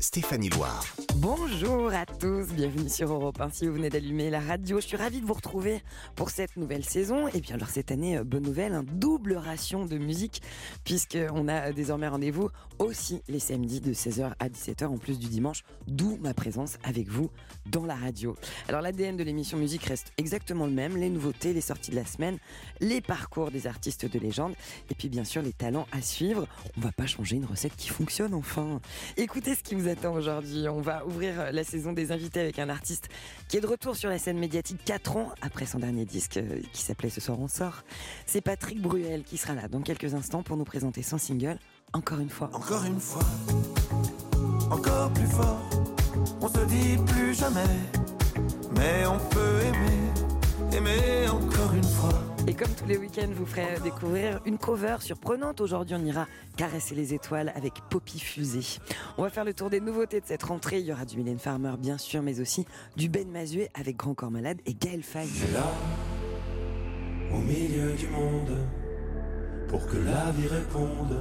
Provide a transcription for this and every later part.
Stéphanie Loire. Bonjour à tous, bienvenue sur Europe 1. Si vous venez d'allumer la radio, je suis ravie de vous retrouver pour cette nouvelle saison. Et bien alors cette année, euh, bonne nouvelle, un double ration de musique, puisqu'on a désormais rendez-vous aussi les samedis de 16h à 17h en plus du dimanche, d'où ma présence avec vous dans la radio. Alors l'ADN de l'émission musique reste exactement le même, les nouveautés, les sorties de la semaine, les parcours des artistes de légende, et puis bien sûr les talents à suivre. On va pas changer une recette qui fonctionne enfin. Écoutez ce qui vous aujourd'hui. On va ouvrir la saison des invités avec un artiste qui est de retour sur la scène médiatique 4 ans après son dernier disque euh, qui s'appelait Ce soir on sort. C'est Patrick Bruel qui sera là dans quelques instants pour nous présenter son single Encore une fois. Encore une fois, encore plus fort, on se dit plus jamais, mais on peut aimer, aimer encore une fois. Et comme tous les week-ends, je vous ferai découvrir une cover surprenante. Aujourd'hui, on ira caresser les étoiles avec Poppy Fusée. On va faire le tour des nouveautés de cette rentrée. Il y aura du Mylène Farmer, bien sûr, mais aussi du Ben Mazué avec Grand Corps Malade et Gaël Faye. là, au milieu du monde, pour que la vie réponde.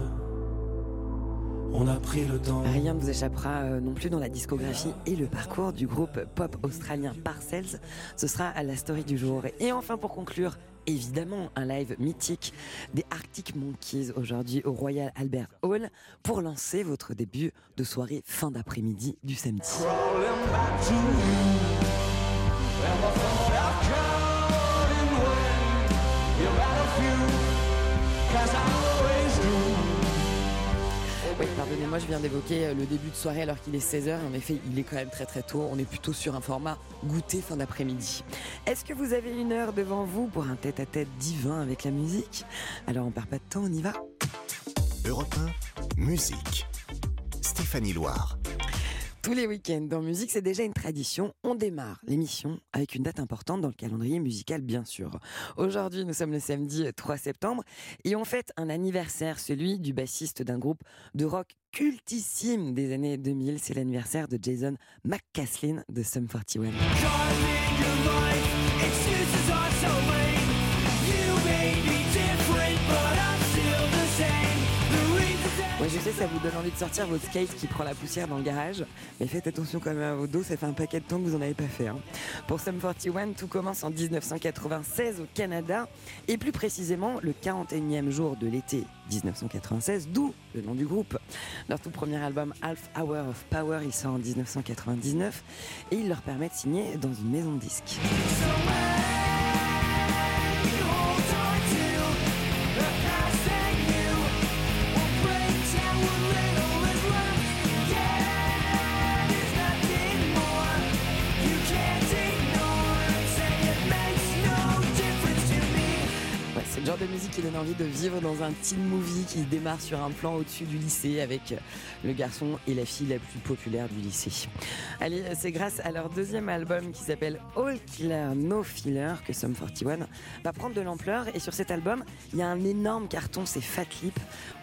On a pris le temps. Rien ne vous échappera euh, non plus dans la discographie et le parcours du groupe pop australien Parcells. Ce sera à la story du jour. Et enfin, pour conclure, évidemment un live mythique des Arctic Monkeys aujourd'hui au Royal Albert Hall pour lancer votre début de soirée fin d'après-midi du samedi. Oui, pardonnez-moi, je viens d'évoquer euh, le début de soirée alors qu'il est 16h. En effet, il est quand même très très tôt. On est plutôt sur un format goûter fin d'après-midi. Est-ce que vous avez une heure devant vous pour un tête-à-tête divin avec la musique? Alors on perd pas de temps, on y va Europe 1, musique. Stéphanie Loire. Tous les week-ends dans musique, c'est déjà une tradition. On démarre l'émission avec une date importante dans le calendrier musical, bien sûr. Aujourd'hui, nous sommes le samedi 3 septembre et on fête un anniversaire, celui du bassiste d'un groupe de rock cultissime des années 2000. C'est l'anniversaire de Jason McCaslin de Sum 41. Je sais, ça vous donne envie de sortir votre skate qui prend la poussière dans le garage. Mais faites attention quand même à vos dos, ça fait un paquet de temps que vous n'en avez pas fait. hein. Pour Sum 41, tout commence en 1996 au Canada. Et plus précisément, le 41e jour de l'été 1996, d'où le nom du groupe. Leur tout premier album, Half Hour of Power, il sort en 1999. Et il leur permet de signer dans une maison de disques. Envie de vivre dans un teen movie qui démarre sur un plan au-dessus du lycée avec le garçon et la fille la plus populaire du lycée. Allez, c'est grâce à leur deuxième album qui s'appelle All Killer No Filler que Sum 41 va prendre de l'ampleur et sur cet album, il y a un énorme carton, c'est Fat Lip.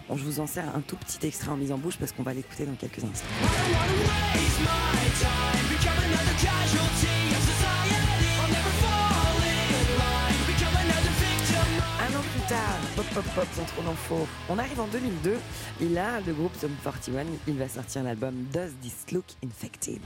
Bon, je vous en sers un tout petit extrait en mise en bouche parce qu'on va l'écouter dans quelques instants. Trop d'infos, on arrive en 2002 et là, le groupe Sum 41, il va sortir l'album Does This Look Infected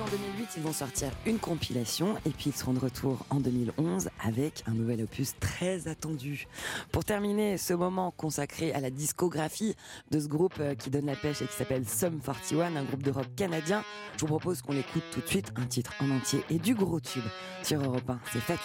en 2008, ils vont sortir une compilation et puis ils seront de retour en 2011 avec un nouvel opus très attendu. Pour terminer ce moment consacré à la discographie de ce groupe euh, qui donne la pêche et qui s'appelle Sum 41, un groupe de rock canadien, je vous propose qu'on écoute tout de suite un titre en entier et du gros tube sur Europe 1, c'est Fat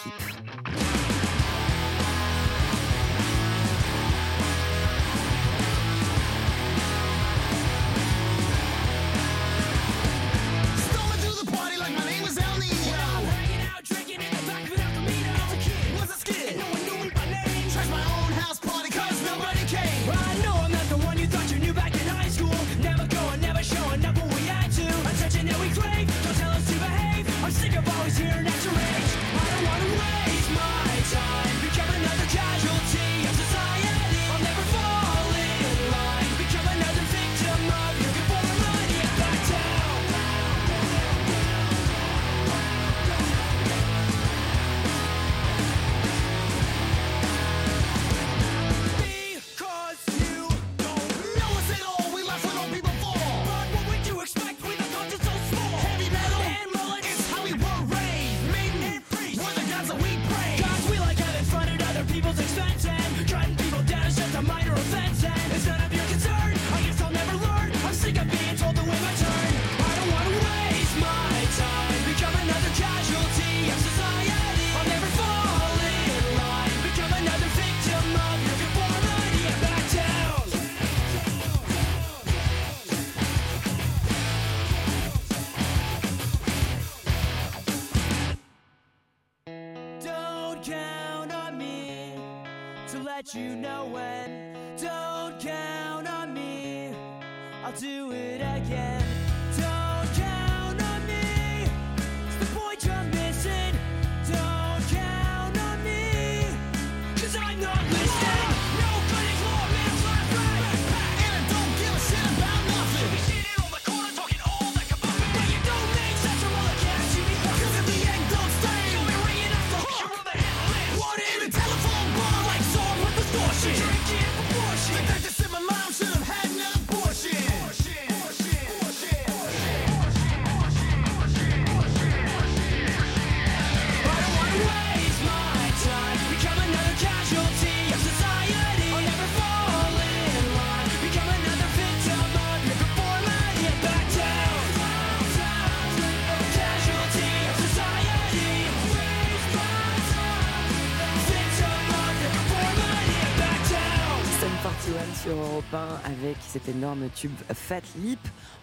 cet énorme tube Fat Lip.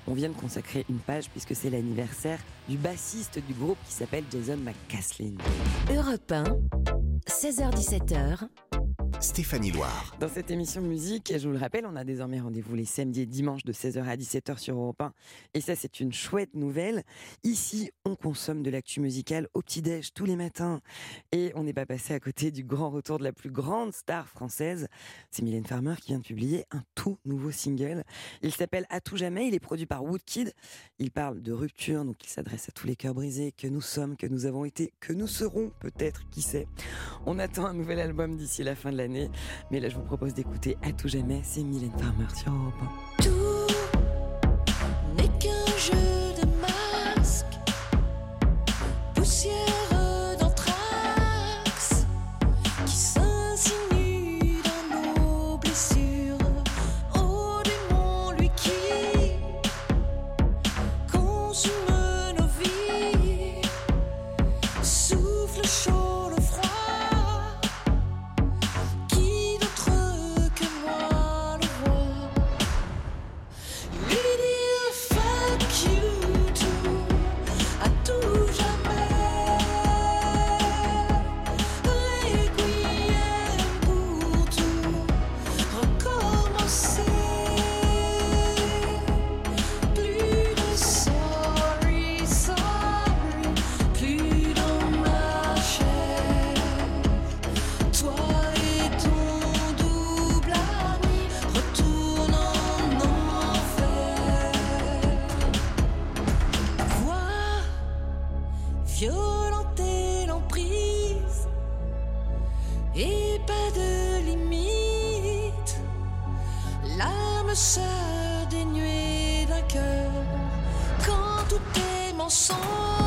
On vient de consacrer une page puisque c'est l'anniversaire du bassiste du groupe qui s'appelle Jason McCaslin. Europe 1, 16h17h, Stéphanie Loire. Dans cette émission musique, je vous le rappelle, on a désormais rendez-vous les samedis et dimanches de 16h à 17h sur Europe 1. Et ça, c'est une chouette nouvelle. Ici, on consomme de l'actu musicale au petit-déj tous les matins. Et on n'est pas passé à côté du grand retour de la plus grande star française. C'est Mylène Farmer qui vient de publier un tout nouveau single. Il s'appelle À tout jamais. Il est produit par Woodkid. Il parle de rupture, donc il s'adresse à tous les cœurs brisés que nous sommes, que nous avons été, que nous serons peut-être, qui sait. On attend un nouvel album d'ici la fin de l'année. Mais là, je vous propose d'écouter À tout jamais. C'est Mylène Farmer sur Europe 1. tout n'est qu'un jeu de poussière est mensonge qu'il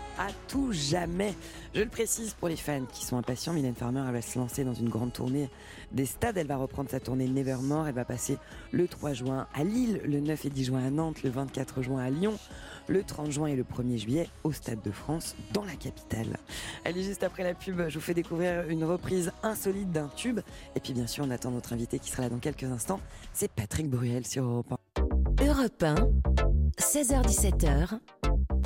tout jamais. Je le précise pour les fans qui sont impatients, Mylène Farmer elle va se lancer dans une grande tournée des stades. Elle va reprendre sa tournée Nevermore. Elle va passer le 3 juin à Lille, le 9 et 10 juin à Nantes, le 24 juin à Lyon, le 30 juin et le 1er juillet au Stade de France dans la capitale. Allez, juste après la pub, je vous fais découvrir une reprise insolite d'un tube. Et puis bien sûr, on attend notre invité qui sera là dans quelques instants. C'est Patrick Bruel sur Europe 1. Europe 1, 16h17h,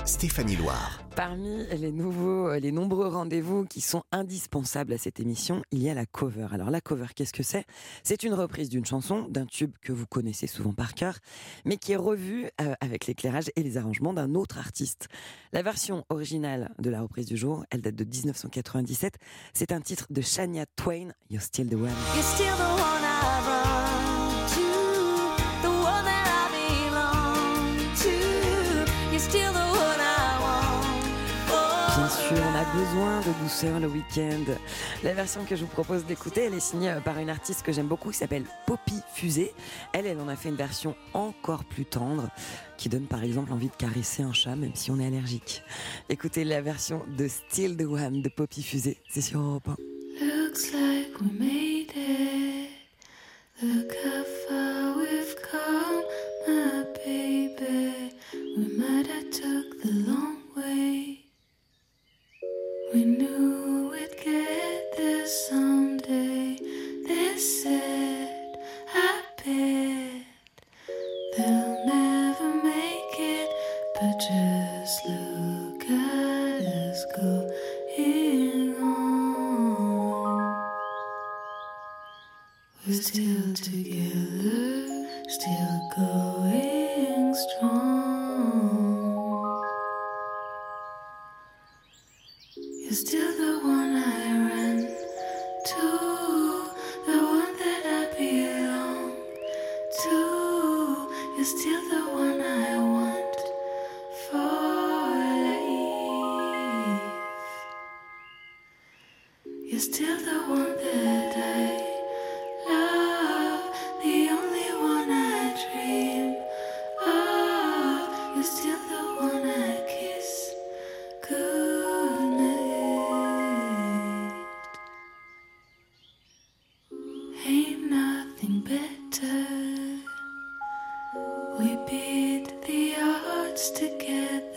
Stéphanie Loire. Parmi les nouveaux, les nombreux rendez-vous qui sont indispensables à cette émission, il y a la cover. Alors la cover, qu'est-ce que c'est? C'est une reprise d'une chanson, d'un tube que vous connaissez souvent par cœur, mais qui est revue euh, avec l'éclairage et les arrangements d'un autre artiste. La version originale de la reprise du jour, elle date de 1997. C'est un titre de Shania Twain, You're Still the One. You're still the one on a besoin de douceur le week-end. La version que je vous propose d'écouter, elle est signée euh, par une artiste que j'aime beaucoup qui s'appelle Poppy Fusée. Elle, elle en a fait une version encore plus tendre qui donne par exemple envie de caresser un chat même si on est allergique. Écoutez la version de Still the One de Poppy Fusée, c'est sur Europe 1. Looks like we made it. Look together.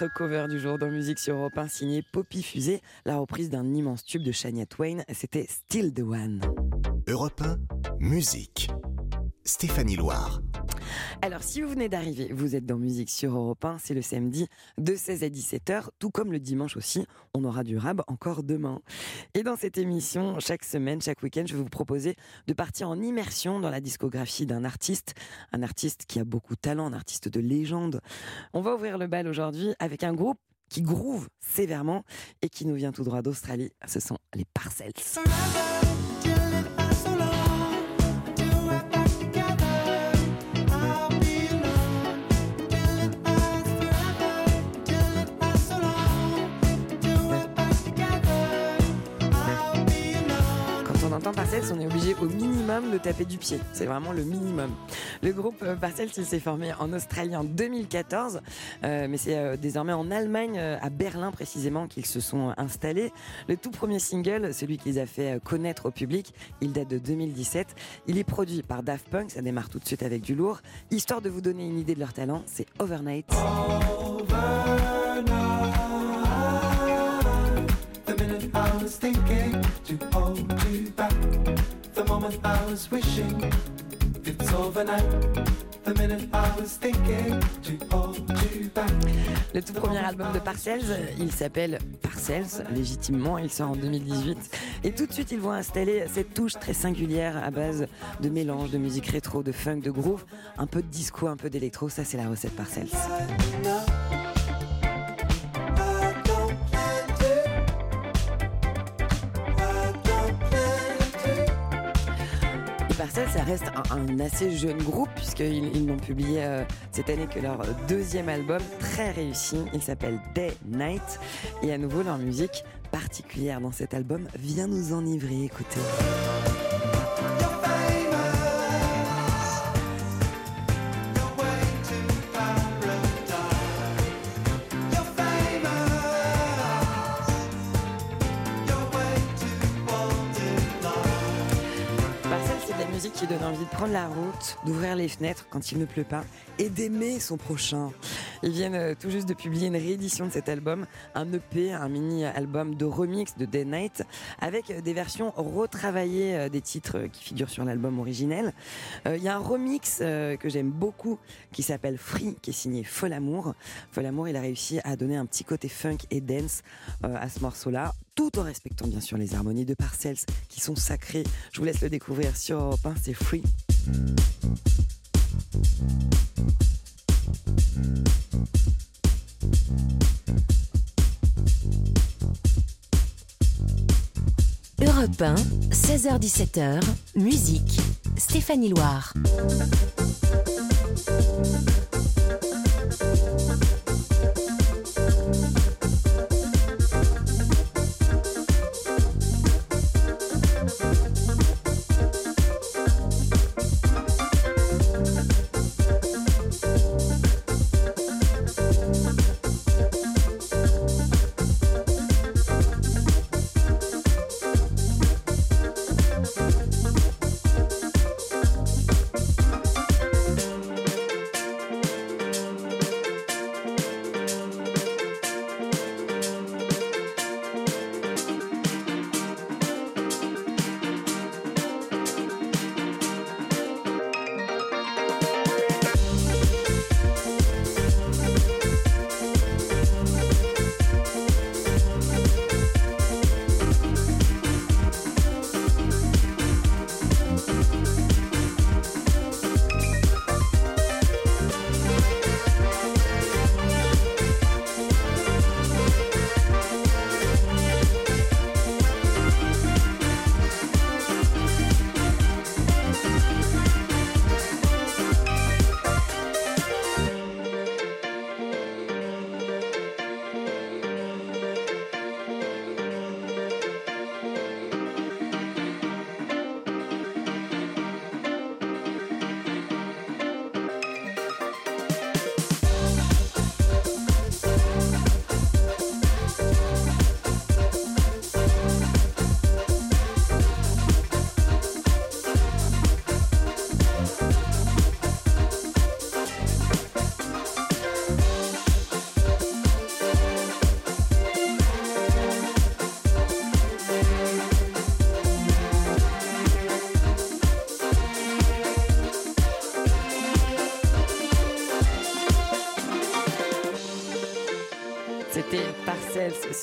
Cover du jour dans Musique sur Europe 1 signé Poppy Fusée, la reprise d'un immense tube de Shania Twain. C'était Still the One. Europe 1, musique. Stéphanie Loire. Alors, si vous venez d'arriver, vous êtes dans Musique sur Europe 1, c'est le samedi de 16 à 17h, tout comme le dimanche aussi, on aura du rab encore demain. Et dans cette émission, chaque semaine, chaque week-end, je vais vous proposer de partir en immersion dans la discographie d'un artiste, un artiste qui a beaucoup de talent, un artiste de légende. On va ouvrir le bal aujourd'hui avec un groupe qui groove sévèrement et qui nous vient tout droit d'Australie. Ce sont les Parcels. Parcels, Parcells, on est obligé au minimum de taper du pied. C'est vraiment le minimum. Le groupe euh, Parcells, il s'est formé en Australie en 2014, euh, mais c'est euh, désormais en Allemagne, à Berlin précisément, qu'ils se sont installés. Le tout premier single, celui qui les a fait connaître au public, il date de 2017. Il est produit par Daft Punk, ça démarre tout de suite avec du lourd. Histoire de vous donner une idée de leur talent, c'est Overnight. Was thinking to hold you back. The moment I was wishing it's overnight. The minute I was thinking to hold you back. Le tout premier album de Parcells, il s'appelle Parcells, légitimement, il sort en 2018. Et tout de suite, ils vont installer cette touche très singulière à base de mélange de musique rétro, de funk, de groove, un peu de disco, un peu d'électro. Ça, c'est la recette Parcells. Parcells, ça reste un, un assez jeune groupe, puisqu'ils ils n'ont publié euh, cette année que leur deuxième album, très réussi. Il s'appelle Day Night. Et à nouveau, leur musique particulière dans cet album vient nous enivrer. Écoutez. Qui donne envie de prendre la route, d'ouvrir les fenêtres quand il ne pleut pas et d'aimer son prochain. Ils viennent euh, tout juste de publier une réédition de cet album, un EP, un mini-album de remix de Day Night, avec euh, des versions retravaillées euh, des titres qui figurent sur l'album originel. Il y a un remix que j'aime beaucoup qui s'appelle Free, qui est signé Fol Amour. Fol Amour, il a réussi à donner un petit côté funk et dance à ce morceau-là, tout en respectant bien sûr les harmonies de Parcells qui sont sacrées. Je vous laisse le découvrir sur Europe 1, c'est Free. Europe 1, 16h17h, musique. Stéphanie Loire.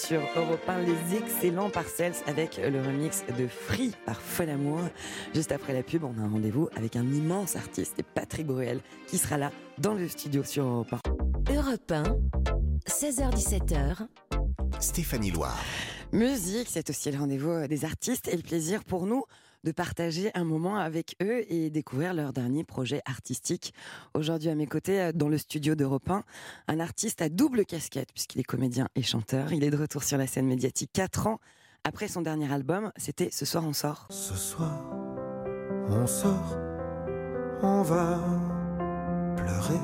Sur Europe 1, les excellents Parcells avec le remix de Free par Fol Amour. Juste après la pub, on a un rendez-vous avec un immense artiste, Patrick Bruel, qui sera là dans le studio sur Europe 1. Europe 1, 16h17h, Stéphanie Loire. Musique, c'est aussi le rendez-vous des artistes et le plaisir pour nous de partager un moment avec eux et découvrir leur dernier projet artistique. Aujourd'hui à mes côtés, euh, dans le studio d'Europe 1, un artiste à double casquette puisqu'il est comédien et chanteur. Il est de retour sur la scène médiatique 4 ans Après son dernier album, c'était Ce soir on sort. Ce soir, on sort, on va pleurer.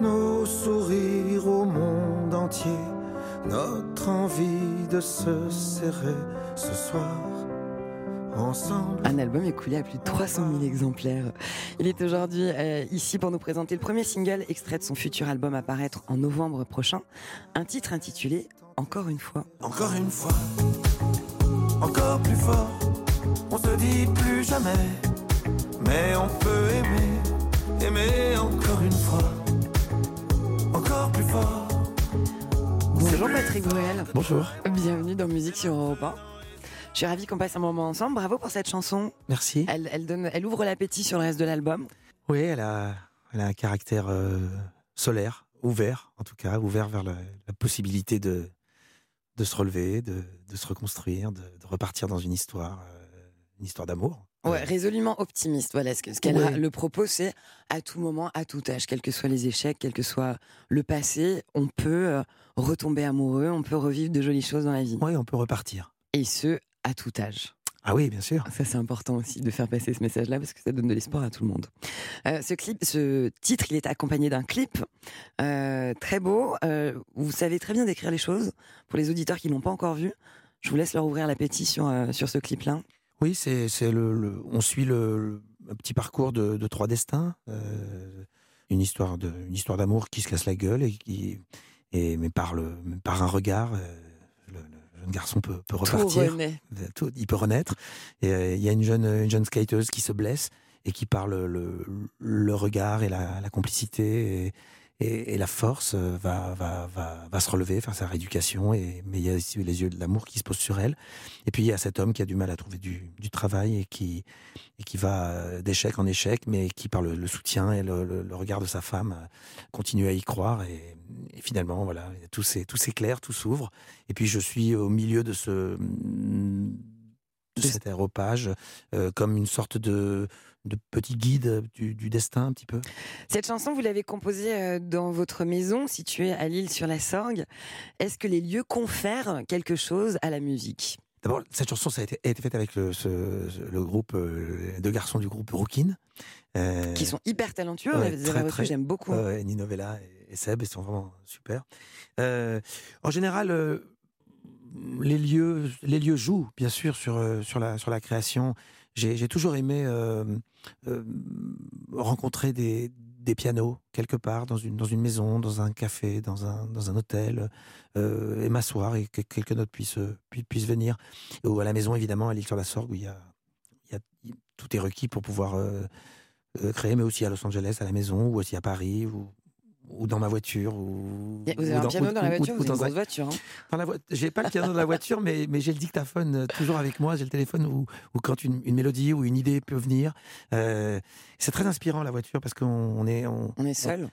Nos sourires au monde entier, notre envie de se serrer ce soir, ensemble. Un album écoulé à plus de 300 000 exemplaires. Il est aujourd'hui euh, ici pour nous présenter le premier single extrait de son futur album à paraître en novembre prochain. Un titre intitulé Encore une fois. Encore une fois, encore plus fort, on se dit plus jamais, mais on peut aimer, aimer encore une fois, encore plus fort. Bonjour Patrick Bruel. Bonjour. Bienvenue dans Musique sur Europe 1. Je suis ravie qu'on passe un moment ensemble. Bravo pour cette chanson. Merci. Elle, elle donne, elle ouvre l'appétit sur le reste de l'album. Oui, elle a, elle a un caractère euh, solaire, ouvert en tout cas, ouvert vers la, la possibilité de, de se relever, de, de se reconstruire, de, de repartir dans une histoire, euh, une histoire d'amour. Ouais, Euh, résolument optimiste. Voilà, ce que- ce qu'elle Ouais. le propos, c'est à tout moment, à tout âge, quels que soient les échecs, quel que soit le passé, on peut retomber amoureux, on peut revivre de jolies choses dans la vie. oui, on peut repartir. Et ce, à tout âge. Ah oui, bien sûr. Ça, c'est important aussi de faire passer ce message-là parce que ça donne de l'espoir à tout le monde. Euh, ce clip, ce titre, il est accompagné d'un clip euh, très beau. Euh, vous savez très bien décrire les choses. Pour les auditeurs qui l'ont pas encore vu, je vous laisse leur ouvrir l'appétit sur, sur ce clip-là. Oui, c'est le, le- on suit le, petit parcours de, de trois destins, une histoire de une histoire d'amour qui se casse la gueule et qui et mais par le par un regard, jeune garçon peut, repartir, tout- il peut renaître. Et euh, il y a une jeune une jeune skateuse qui se blesse et qui par le, le, le regard et la, la complicité et, et, et la force euh, va, va, va, va se relever, faire sa rééducation. Et, mais il y a aussi les yeux de l'amour qui se posent sur elle. Et puis il y a cet homme qui a du mal à trouver du, du travail et qui, et qui va euh, d'échec en échec, mais qui par le, le soutien et le, le- le regard de sa femme euh, continue à y croire. Et, et finalement, voilà, tout s'é- tout s'éclaire, tout s'ouvre. Et puis je suis au milieu de ce de cet aéropage euh, comme une sorte de, de petit guide du, du destin un petit peu? Cette chanson, vous l'avez composée euh, dans votre maison située à Lille sur la Sorgue. Est-ce que les lieux confèrent quelque chose à la musique? D'abord, cette chanson, ça a été, a été faite avec le, ce- ce- le groupe, euh, les deux garçons du groupe Rookin. euh, Qui sont hyper talentueux. ouais, très, très- j'aime beaucoup. euh, Nino Vella et, Seb, ils sont vraiment super. Euh, en général, euh, les lieux, les lieux jouent, bien sûr, sur, euh, sur, la, sur la création. J'ai toujours aimé euh, euh, rencontrer des, des pianos quelque part, dans une, dans une maison, dans un café, dans un, dans un hôtel, euh, et m'asseoir et que quelques notes puissent, venir. Ou à la maison, évidemment, à l'île sur la Sorgue, où il y a, tout est requis pour pouvoir euh, euh, créer, mais aussi à Los Angeles, à la maison, ou aussi à Paris, ou dans ma voiture. Ou, Vous avez ou un piano dans la voiture, ou vous avez une dans un- grosse voiture. hein. dans la J'ai pas le piano dans la voiture, mais, mais j'ai le dictaphone euh, toujours avec moi. J'ai le téléphone où, où quand une, une mélodie ou une idée peut venir. Euh, c'est très inspirant la voiture parce qu'on on est, on, On est seul.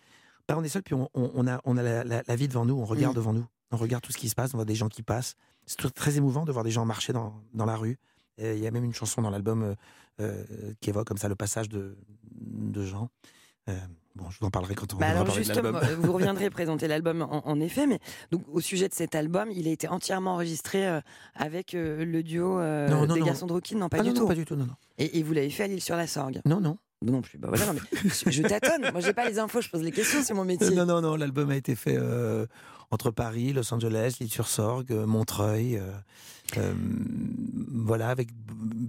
bah, on est seul, puis on, on- on a, on a la, la- la vie devant nous, on regarde Mm. devant nous, on regarde tout ce qui se passe, on voit des gens qui passent. C'est très émouvant de voir des gens marcher dans, dans la rue. Il y a même une chanson dans l'album euh, euh, qui évoque comme ça le passage de, de gens. Bon, je vous en parlerai quand on Bah alors parler de justement, l'album. vous reviendrez présenter l'album en, en effet, mais donc au sujet de cet album, il a été entièrement enregistré euh, avec euh, le duo euh, Non, non, des non. garçons de Rookin, non pas Ah du tout. pas du tout, non, non. Et, et vous l'avez fait à l'île sur la Sorgue. Non, non. Non plus. Bah voilà, non, mais je, je tâtonne. Moi, j'ai pas les infos, je pose les questions, c'est mon métier. Non, non, non, l'album a été fait entre Paris, Los Angeles, l'île-sur-Sorgue, euh, Montreuil. euh, euh, voilà, avec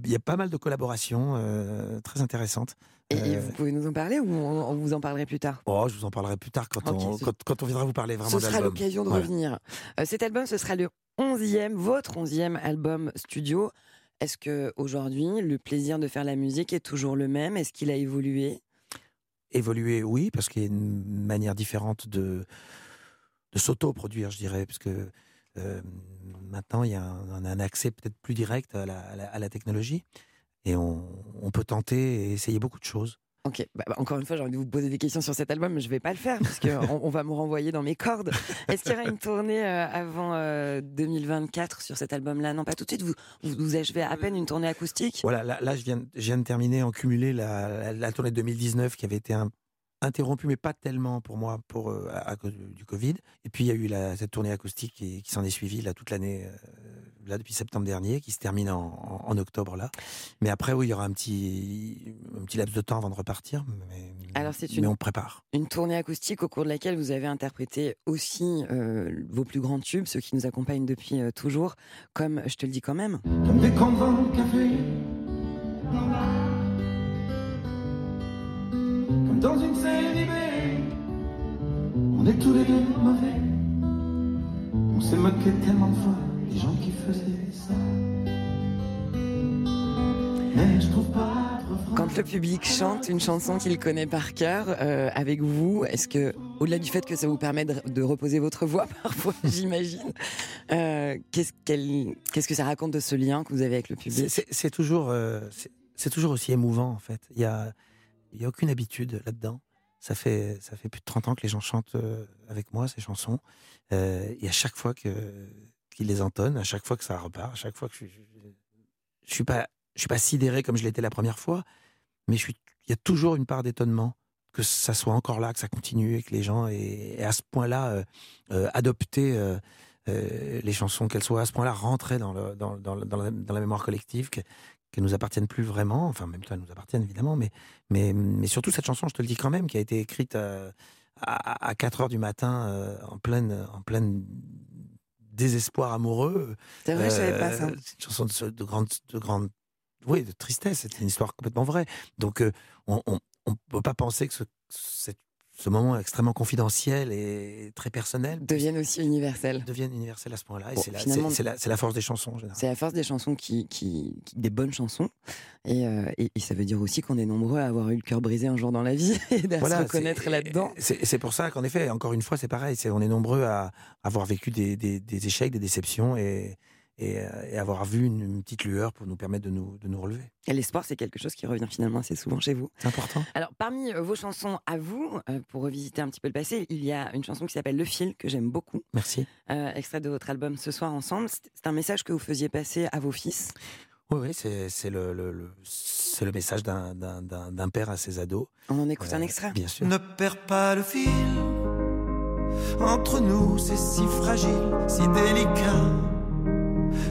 il y a pas mal de collaborations euh, très intéressantes. Et, et vous pouvez nous en parler ou on, on vous en parlerait plus tard? Oh, je vous en parlerai plus tard quand, on, ce- quand, quand on viendra vous parler vraiment Ce de sera l'album. l'occasion de revenir. Cet album, ce sera le 11e, votre 11e album studio. Est-ce que aujourd'hui, le plaisir de faire la musique est toujours le même? Est-ce qu'il a évolué? Évoluer, oui, parce qu'il y a une manière différente de, de s'auto-produire, je dirais, parce que euh, maintenant, il y a un, accès peut-être plus direct à la, à la- à la technologie. Et on, on peut tenter et essayer beaucoup de choses. Ok, bah, bah, encore une fois, j'ai envie de vous poser des questions sur cet album, mais je vais pas le faire parce qu'on on va me renvoyer dans mes cordes. Est-ce qu'il y aura une tournée euh, avant euh, 2024 sur cet album-là? Non, pas tout de suite. Vous, vous, vous achevez à peine une tournée acoustique? Voilà, là, là, je, viens, je viens de terminer en cumulé la, la, la tournée de 2019 qui avait été un interrompu, mais pas tellement pour moi, pour, euh, à, cause du Covid. Et puis il y a eu la- cette tournée acoustique qui, qui s'en est suivie là, toute l'année, euh, là, depuis septembre dernier, qui se termine en, en- en octobre là. Mais après, oui, il y aura un petit, un petit laps de temps avant de repartir. Mais, Alors, c'est mais une- on prépare. Une tournée acoustique au cours de laquelle vous avez interprété aussi euh, vos plus grands tubes, ceux qui nous accompagnent depuis euh, toujours, comme Je te le dis quand même. Comme des café. Dans une série B. On est tous les deux mauvais. On s'est moqué tellement de fois des gens qui faisaient ça. Mais je trouve pas. Quand le public chante une chanson qu'il connaît par cœur euh, avec vous, est-ce que, au-delà du fait que ça vous permet de, de reposer votre voix parfois, j'imagine, euh, qu'est-ce, qu'elle- qu'est-ce que ça raconte de ce lien que vous avez avec le public? C'est c'est toujours, euh, c'est- c'est toujours aussi émouvant en fait. Il y a, il y a aucune habitude là-dedans. Ça fait, ça fait plus de 30 ans que les gens chantent euh, avec moi ces chansons. Euh, et à chaque fois que qu'ils les entonnent, à chaque fois que ça repart, à chaque fois que je, je, je suis pas, je suis pas sidéré comme je l'étais la première fois, mais je suis, il y a toujours une part d'étonnement que ça soit encore là, que ça continue et que les gens aient, à ce point-là euh, euh, adopté euh, les chansons, qu'elles soient à ce point-là rentrées dans, le, dans, dans, dans la, dans la mémoire collective, qu'elles nous appartiennent plus vraiment, enfin en même temps elles nous appartiennent évidemment, mais, mais, mais surtout cette chanson, je te le dis quand même, qui a été écrite euh, à, à 4 heures du matin euh, en pleine, en pleine désespoir amoureux. C'est vrai, je savais pas Euh, ça. C'est une chanson de, grande, de grande, oui, de tristesse. C'est une histoire complètement vraie. Donc, euh, on, on, on peut pas penser que ce, cette- ce moment extrêmement confidentiel et très personnel Deviennent aussi universels. devienne universel à ce point-là. Et Bon, c'est la, force des chansons. C'est la force des chansons qui, qui, qui- des bonnes chansons. Et, euh, et, et ça veut dire aussi qu'on est nombreux à avoir eu le cœur brisé un jour dans la vie et à Voilà, se reconnaître là-dedans. C'est c'est pour ça qu'en effet, encore une fois, c'est pareil. C'est on est nombreux à avoir vécu des, des- des échecs, des déceptions et, et, euh, et avoir vu une, une petite lueur pour nous permettre de nous, de nous relever. Et l'espoir, c'est quelque chose qui revient finalement assez souvent chez vous. C'est important. Alors, parmi euh, vos chansons à vous, euh, pour revisiter un petit peu le passé, il y a une chanson qui s'appelle Le Fil, que j'aime beaucoup, Merci. euh, extrait de votre album Ce soir ensemble. C'est un message que vous faisiez passer à vos fils? Oui, oui, c'est le, le- le- c'est le message d'un- d'un d'un- d'un père à ses ados. On en écoute un extrait. Bien sûr. Ne perds pas le fil. Entre nous, c'est si fragile, si délicat.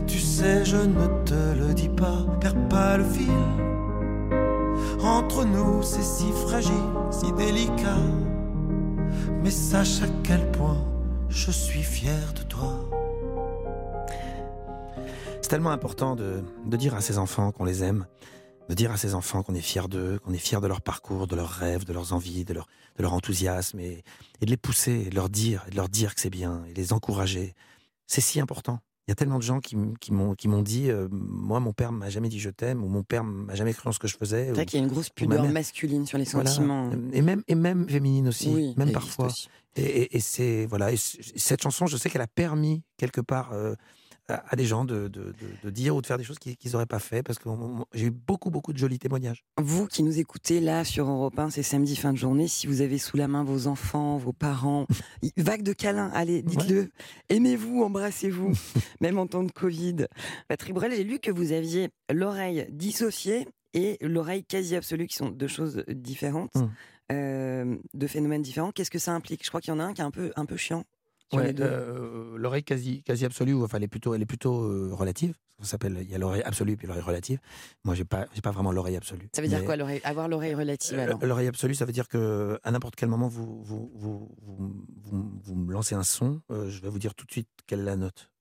Tu sais, je ne te le dis pas. Perds pas le fil. Entre nous, c'est si fragile, si délicat. Mais sache à quel point je suis fier de toi. C'est tellement important de, dire à ses enfants qu'on les aime, de dire à ses enfants qu'on est fier d'eux, qu'on est fier de leur parcours, de leurs rêves, de leurs envies, de leur, enthousiasme, et, et de les pousser, de leur dire, et de leur dire que c'est bien, et les encourager. C'est si important. Il y a tellement de gens qui, qui m'ont dit, euh, moi, mon père m'a jamais dit je t'aime, ou mon père m'a jamais cru en ce que je faisais. C'est vrai qu'il y a une grosse pudeur mère. masculine sur les Voilà. sentiments. Et même, et même féminine aussi, Oui, même parfois. aussi. Et, et- et c'est voilà. Et cette chanson, je sais qu'elle a permis quelque part euh, à, des gens de, de- de- dire ou de faire des choses qu'ils n'auraient pas fait, parce que j'ai eu beaucoup beaucoup de jolis témoignages. Vous qui nous écoutez là sur Europe 1, c'est samedi fin de journée, si vous avez sous la main vos enfants, vos parents, vague de câlins, allez, dites-le. Aimez-vous, embrassez-vous, même en temps de Covid. Patrick Brel, j'ai lu que vous aviez l'oreille dissociée et l'oreille quasi absolue, qui sont deux choses différentes, Mm. euh, deux phénomènes différents. Qu'est-ce que ça implique? Je crois qu'il y en a un qui est un peu, un peu chiant. Ouais, euh, l'oreille quasi quasi absolue, enfin elle est plutôt elle est plutôt euh, relative. Ça s'appelle il y a l'oreille absolue puis l'oreille relative. Moi j'ai pas j'ai pas vraiment l'oreille absolue. ça veut dire quoi, l'oreille- avoir l'oreille relative Euh, alors? L'oreille absolue, ça veut dire que à n'importe quel moment vous vous, vous, vous, vous- me lancez un son, euh, je vais vous dire tout de suite quelle est la note,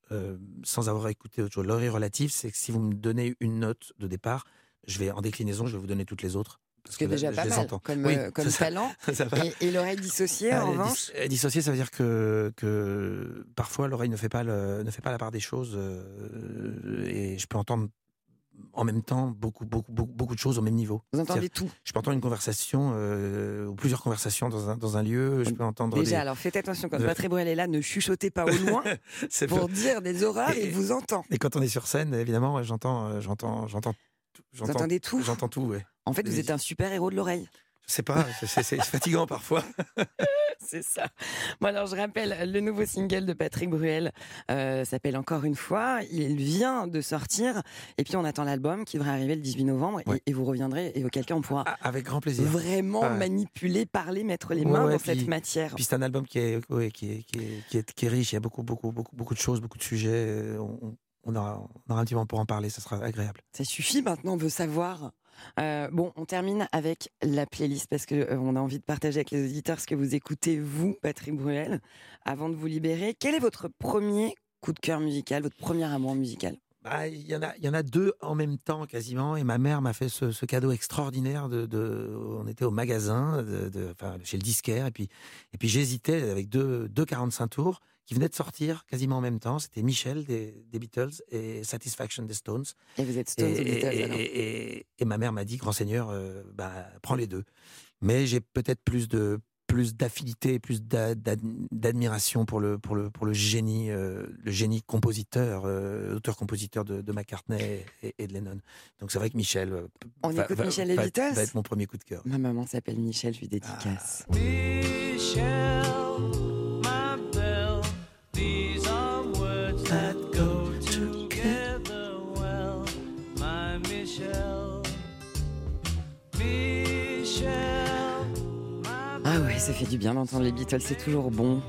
sans avoir écouté autre chose. L'oreille relative, c'est que si vous me donnez une note de départ, je vais en déclinaison, je vais vous donner toutes les autres. Parce là, déjà pas mal comme, Oui, euh, comme ça. talent. Ça. Et, et l'oreille dissociée, Ah, en revanche Dissocier, ça veut dire que, que parfois l'oreille ne fait pas le- ne fait pas la part des choses euh, et je peux entendre en même temps beaucoup beaucoup beaucoup, beaucoup de choses au même niveau. Vous entendez tout. Je peux entendre une conversation euh, ou plusieurs conversations dans un, dans un lieu. Je peux entendre Déjà, des- alors faites attention, quand Patrick Bruel est là, ne chuchotez pas au loin pour dire des horreurs, Et- il vous entend. Et quand on est sur scène, évidemment, j'entends, tout- Vous entendez tout j'entends tout. Ouais. En fait, vous êtes un super héros de l'oreille. C'est pas, c'est- fatigant parfois. C'est ça. Bon alors je rappelle, le nouveau single de Patrick Bruel euh, s'appelle Encore une fois. Il vient de sortir et puis on attend l'album qui devrait arriver le 18 novembre et- Ouais. et, vous reviendrez et auquel cas on pourra Avec grand plaisir. vraiment Ah ouais. manipuler, parler, mettre les mains ouais, dans puis- cette matière. Puis c'est un album qui est, qui, est, qui, est, qui, est, qui est riche. Il y a beaucoup, beaucoup, beaucoup, beaucoup de choses, beaucoup de sujets. Euh, On, on aura, on aura un petit moment pour en parler. Ça sera agréable. Ça suffit maintenant, on veut savoir. Euh, bon, on termine avec la playlist parce que euh, on a envie de partager avec les auditeurs ce que vous écoutez, vous, Patrick Bruel, avant de vous libérer. Quel est votre premier coup de cœur musical, votre premier amour musical? Bah, Il y, en a- il y en a deux en même temps quasiment. Et ma mère m'a fait ce, ce cadeau extraordinaire. De, de- on était au magasin, de, de- enfin, chez le disquaire. Et puis, et puis j'hésitais avec deux, deux 45 tours qui venaient de sortir quasiment en même temps. C'était Michel des, des Beatles et Satisfaction des Stones. Et vous êtes Stones et- Beatles, et- alors? et- et ma mère m'a dit, grand seigneur, euh, bah, prends les deux. Mais j'ai peut-être plus de plus d'affinité, plus d'a- d'ad- d'admiration pour le pour le pour le génie, euh, le génie compositeur, euh, auteur-compositeur de, de McCartney et, et de Lennon. Donc c'est vrai que Michel. euh, On va- écoute va- Michel va- Beatles va être mon premier coup de cœur. Ma maman s'appelle Michel, je lui dédicace. Michelle, my ça fait du bien d'entendre les Beatles, c'est toujours bon.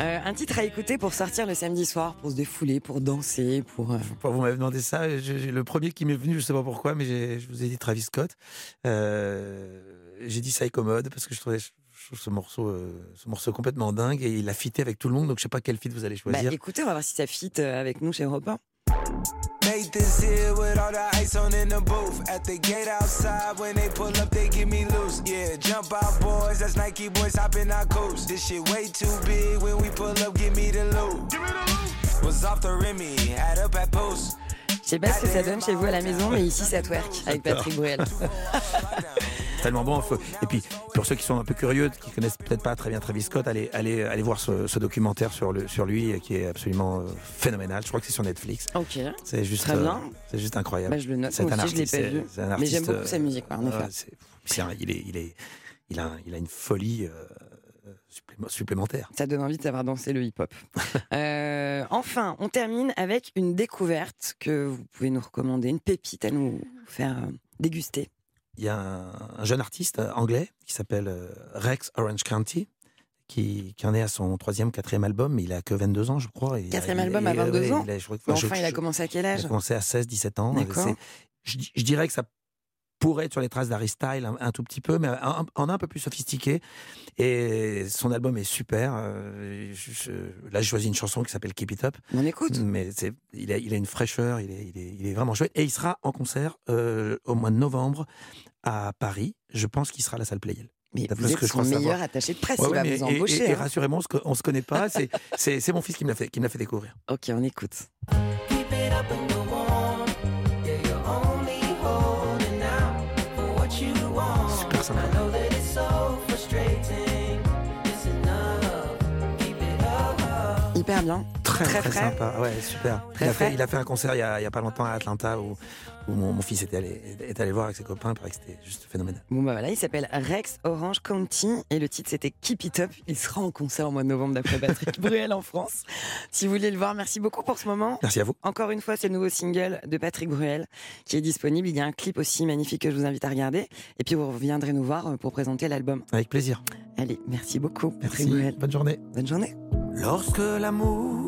Euh, un titre à écouter pour sortir le samedi soir, pour se défouler, pour danser, pour... euh, vous m'avez demandé ça, je- le premier qui m'est venu, je sais pas pourquoi, mais je vous ai dit Travis Scott. Euh, j'ai dit Psycho Mode parce que je trouvais ce morceau, euh, ce morceau complètement dingue et il a fité avec tout le monde. Donc je sais pas quel feat vous allez Bah, choisir. écoutez, on va voir si ça fit avec nous chez Europe 1. Nathan's here with all the ice on in the booth. At the gate outside, when they pull up, they get me loose. Yeah, jump out, boys. That's Nike boys hopping our coast. This shit way too big. When we pull up, give me the loot. Was off the Remy, had up at post. Je sais pas ce que ça donne chez vous à la maison, mais ici ça twerk avec Patrick Bruel. Tellement bon. Et puis pour ceux qui sont un peu curieux, qui connaissent peut-être pas très bien Travis Scott, allez, allez, allez voir ce, ce documentaire sur, le, sur lui qui est absolument euh, phénoménal. Je crois que c'est sur Netflix. Ok, C'est juste, Très bien. euh, c'est juste incroyable. bah, je le note. C'est un je artiste, c'est- c'est Mais j'aime beaucoup euh, sa musique, en effet. Ouais, c'est- c'est un- il, est, il, est, il, a, il a une folie euh, supplé- supplémentaire. Ça donne envie de savoir danser le hip-hop. Euh, enfin, on termine avec une découverte que vous pouvez nous recommander, une pépite à nous faire déguster. Il y a un, un jeune artiste anglais qui s'appelle euh, Rex Orange County. Qui, qui en est à son troisième, quatrième album, mais il a que 22 ans, je crois. et Quatrième il- album à et, 22 ouais, ans il a- je crois que- Mais je- enfin, il a commencé à quel il âge a commencé à 16-17 ans. D'accord. C'est- Je, je dirais que ça pourrait être sur les traces d'Harry Style un, un tout petit peu, mais en un peu plus sophistiqué. Et son album est super. euh, je- là, j'ai choisi une chanson qui s'appelle Keep It Up. On écoute. Mais il, a, il a une fraîcheur, il est, il, est, il est vraiment chouette. Et il sera en concert euh, au mois de novembre à Paris. Je pense qu'il sera à la salle Playel. Mais vous êtes que je son crois meilleur savoir. attaché de presse, Ouais, il va vous et- embaucher. Et, et hein. rassurez-moi, on on se connaît pas. C'est, mon fils qui me l'a fait, qui me fait découvrir. Ok, on écoute. Super sympa. Hyper bien. Très, Très sympa. Ouais, super. Très il, a fait, il a fait un concert il y a, il y a pas longtemps à Atlanta où, où mon, mon fils était allé, est allé voir avec ses copains. Il paraît que c'était juste phénoménal. Bon bah voilà, il s'appelle Rex Orange County et le titre c'était Keep It Up. Il sera en concert au mois de novembre d'après Patrick Bruel en France. Si vous voulez le voir, merci beaucoup pour ce moment. Merci à vous. Encore une fois, c'est le nouveau single de Patrick Bruel qui est disponible. Il y a un clip aussi magnifique que je vous invite à regarder. Et puis vous reviendrez nous voir euh, pour présenter l'album. Avec plaisir. Allez, merci beaucoup Patrick Merci. Bruel. Bonne journée. Bonne journée. Lorsque l'amour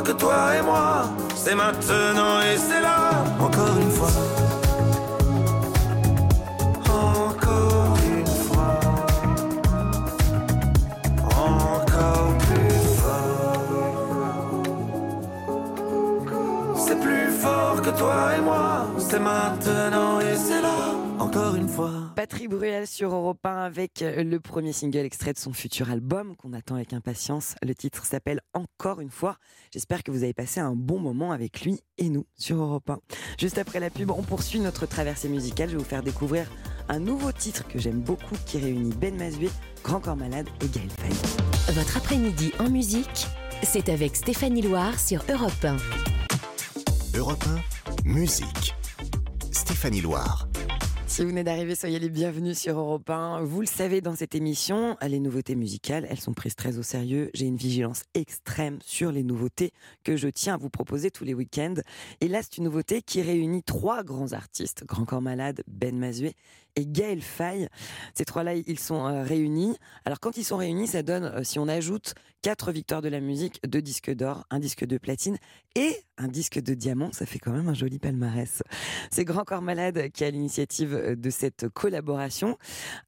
Fort que toi et moi. C'est maintenant et c'est là. Encore une fois. Encore une fois. Encore plus fort. C'est plus fort que toi et moi. C'est maintenant et c'est là. Encore une fois. Patrick Bruel sur Europe 1 avec euh, le premier single extrait de son futur album qu'on attend avec impatience. Le titre s'appelle Encore une fois. J'espère que vous avez passé un bon moment avec lui et nous sur Europe 1. Juste après la pub, on poursuit notre traversée musicale. Je vais vous faire découvrir un nouveau titre que j'aime beaucoup qui réunit Ben Mazué, Grand Corps Malade et Gaël Faye. Votre après-midi en musique, c'est avec Stéphanie Loire sur Europe 1. Europe 1, musique. Stéphanie Loire. Si vous venez d'arriver, soyez les bienvenus sur Europe 1. Vous le savez, dans cette émission, les nouveautés musicales, elles sont prises très au sérieux. J'ai une vigilance extrême sur les nouveautés que je tiens à vous proposer tous les week-ends. Et là, c'est une nouveauté qui réunit trois grands artistes. Grand Corps Malade, Ben Mazué et Gaël Faye. Ces trois-là, ils sont euh, réunis. Alors, quand ils sont réunis, ça donne, euh, si on ajoute quatre victoires de la musique, deux disques d'or, un disque de platine et un disque de diamant, ça fait quand même un joli palmarès. C'est Grand Corps Malade qui a l'initiative euh, de cette collaboration.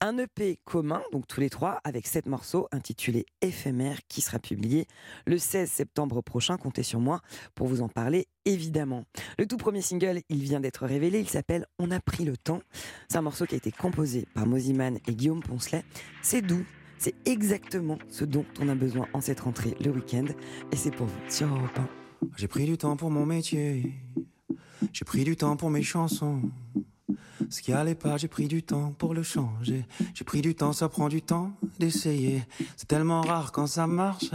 Un EP commun, donc tous les trois, avec sept morceaux intitulé Éphémère, qui sera publié le 16 septembre prochain. Comptez sur moi pour vous en parler, évidemment. Le tout premier single, il vient d'être révélé, il s'appelle On a pris le temps. C'est un morceau qui a été composé par Moziman et Guillaume Poncelet. C'est doux. C'est exactement ce dont on a besoin en cette rentrée le week-end. Et c'est pour vous sur Europe 1. J'ai pris du temps pour mon métier. J'ai pris du temps pour mes chansons. Ce qui allait pas, j'ai pris du temps pour le changer. J'ai pris du temps, ça prend du temps d'essayer. C'est tellement rare quand ça marche.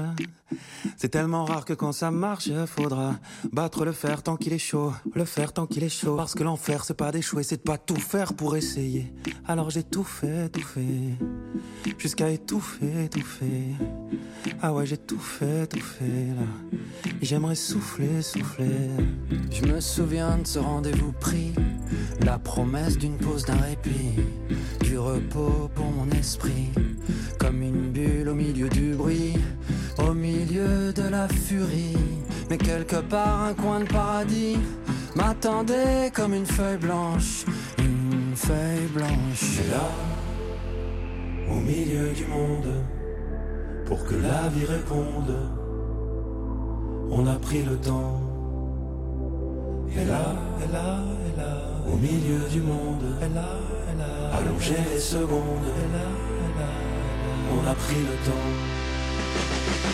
C'est tellement rare que quand ça marche, faudra battre le fer tant qu'il est chaud. Le fer tant qu'il est chaud. Parce que l'enfer, c'est pas d'échouer, c'est de pas tout faire pour essayer. Alors j'ai tout fait, tout fait. Jusqu'à étouffer, étouffer. Ah ouais, j'ai tout fait, tout fait j'aimerais souffler, souffler. Je me souviens de ce rendez-vous pris. La promesse d'une pause, d'un répit. Du repos pour mon esprit. Comme une bulle au milieu du bruit. Au milieu de la furie. Mais quelque part, un coin de paradis m'attendait comme une feuille blanche. Une feuille blanche. Et là, au milieu du monde, pour que la vie réponde, on a pris le temps. Et là, et là, et là, au milieu du monde, et là, et là, allongé les secondes, et là, et là, on a pris le temps.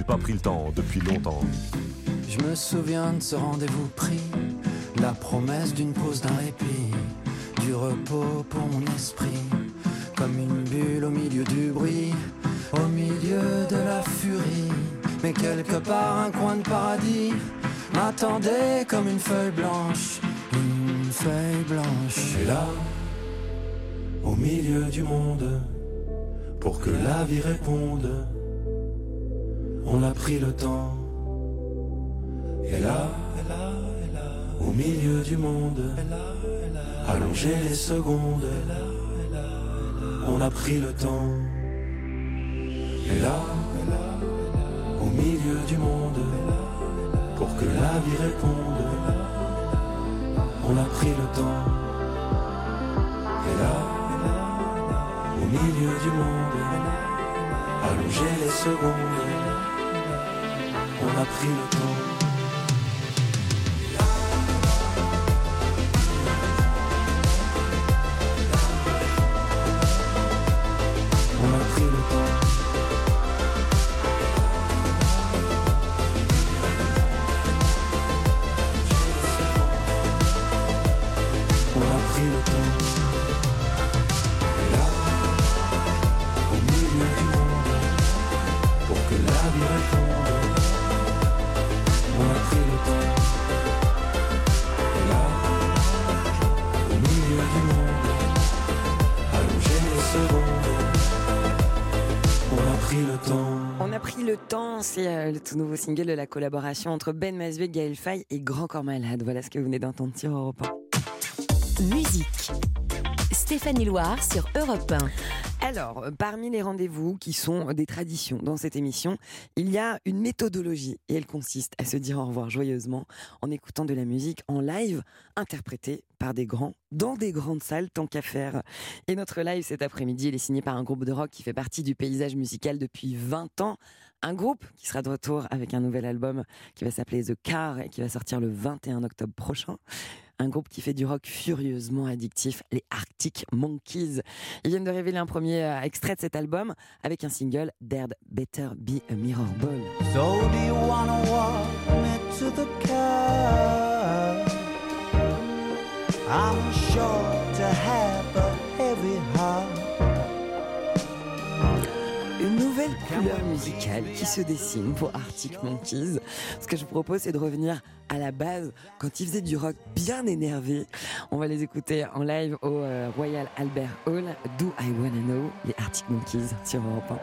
j'ai pas pris le temps depuis longtemps. Je me souviens de ce rendez-vous pris, la promesse d'une pause, d'un répit, du repos pour mon esprit, comme une bulle au milieu du bruit, au milieu de la furie. Mais quelque part, un coin de paradis m'attendait comme une feuille blanche, une feuilles blanches. Et là, au milieu du monde, pour que la vie réponde, on a pris le temps. Et là, au milieu du monde, allonger les secondes, on a pris le temps. Et là, au milieu du monde, pour que la vie réponde, on a pris le temps. Et là, au milieu du monde, allonger les secondes, on a pris le temps. Tout nouveau single de la collaboration entre Ben Masvé, Gaël Faye et Grand Corps Malade. Voilà ce que vous venez d'entendre sur Europe 1. Musique. Stéphanie Loire sur Europe 1. Alors, euh, parmi les rendez-vous qui sont des traditions dans cette émission, il y a une méthodologie et elle consiste à se dire au revoir joyeusement en écoutant de la musique en live interprétée par des grands dans des grandes salles tant qu'à faire. Et notre live cet après-midi, il est signé par un groupe de rock qui fait partie du paysage musical depuis 20 ans. Un groupe qui sera de retour avec un nouvel album qui va s'appeler The Car et qui va sortir le 21 octobre prochain. Un groupe qui fait du rock furieusement addictif, les Arctic Monkeys. Ils viennent de révéler un premier euh, extrait de cet album avec un single, Dared Better Be a Mirror Ball. So do you wanna walk me to the car? I'm sure to have a couleur musicale qui se dessine pour Arctic Monkeys. Ce que je vous propose, c'est de revenir à la base, quand ils faisaient du rock bien énervé. On va les écouter en live au euh, Royal Albert Hall. Do I Wanna Know, les Arctic Monkeys sur Europe 1.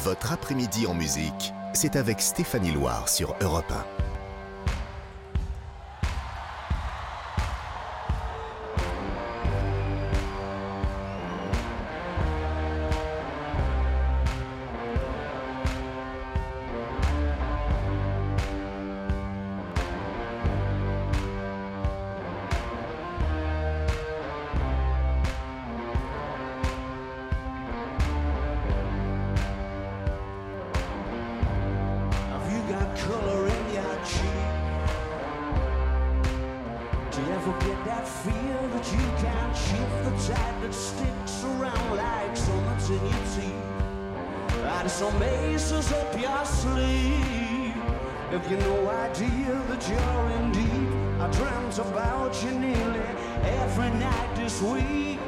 Votre après-midi en musique, c'est avec Stéphanie Loire sur Europe 1. That feel that you can't shift the tide that sticks around like summits in your teeth? And some aces up your sleeve. If you no idea that you're in deep? I dreamt about you nearly every night this week.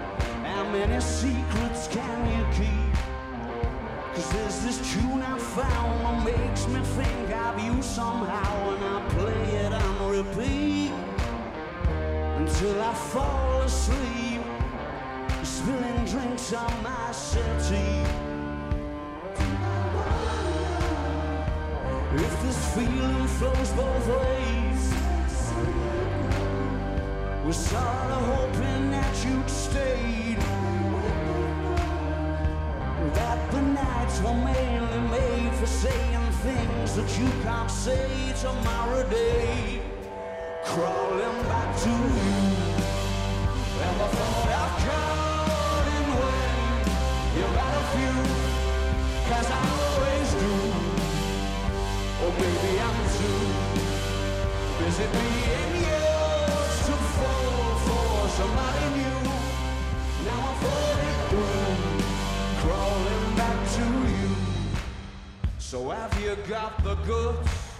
How many secrets can you keep? Cause there's this tune I found that makes me think of you somehow And I play it on repeat Until I fall asleep Spilling drinks on my settee If this feeling flows both ways We're sort of hoping that you'd stayed that the nights were mainly made for saying things that you can't say tomorrow day. Crawling back to you. Ever thought of cutting when you got a few? Cause I always do. Or maybe I'm too busy being yours to fall for somebody new. Now I'm 42 crawling back to you. So have you got the goods?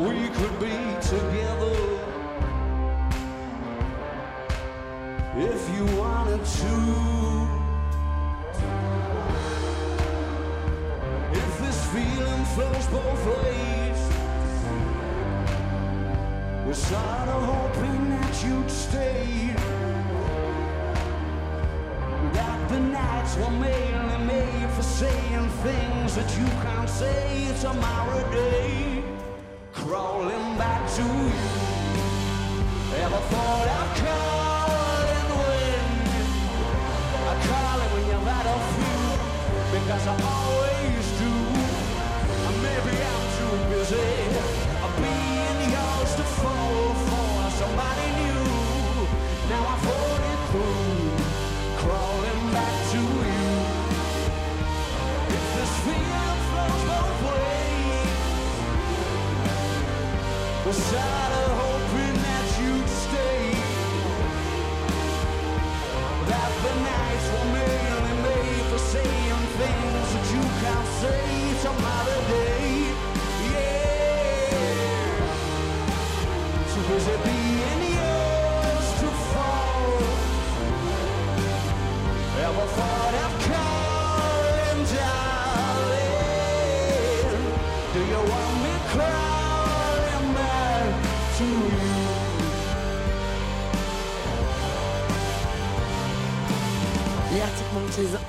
We could be together if you wanted to. If this feeling flows both ways, we're sort of hoping that you'd stay. That the nights were mainly made for saying things that you can't say tomorrow day. Crawling back to you. Ever thought I'd call and when I call it when you've had a few because I always do. Maybe I'm too busy being yours to fall for somebody new.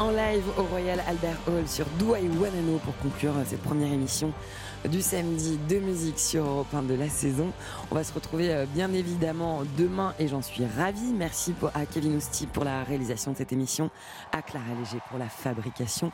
En live au Royal Albert Hall sur Do I Wanna Know pour conclure cette première émission du samedi de musique sur Europe 1 de la saison. On va se retrouver euh, bien évidemment demain et j'en suis ravie. Merci à Kevin Ousti pour la réalisation de cette émission, à Clara Léger pour la fabrication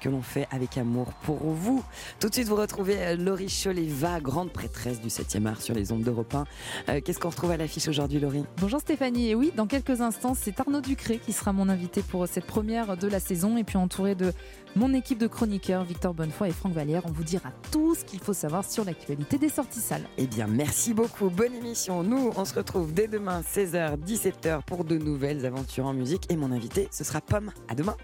que l'on fait avec amour pour vous. Tout de suite, vous retrouvez euh, Laurie Choleva, grande prêtresse du 7e art sur les ondes d'Europe 1. Euh, Qu'est-ce qu'on retrouve à l'affiche aujourd'hui, Laurie? Bonjour Stéphanie, et oui, dans quelques instants, c'est Arnaud Ducré qui sera mon invité pour cette première de la et puis entouré de mon équipe de chroniqueurs, Victor Bonnefoy et Franck Vallière, on vous dira tout ce qu'il faut savoir sur l'actualité des sorties salles. Eh bien, merci beaucoup. Bonne émission. Nous, on se retrouve dès demain, 16h, 17h, pour de nouvelles aventures en musique. Et mon invité, ce sera Pomme. À demain.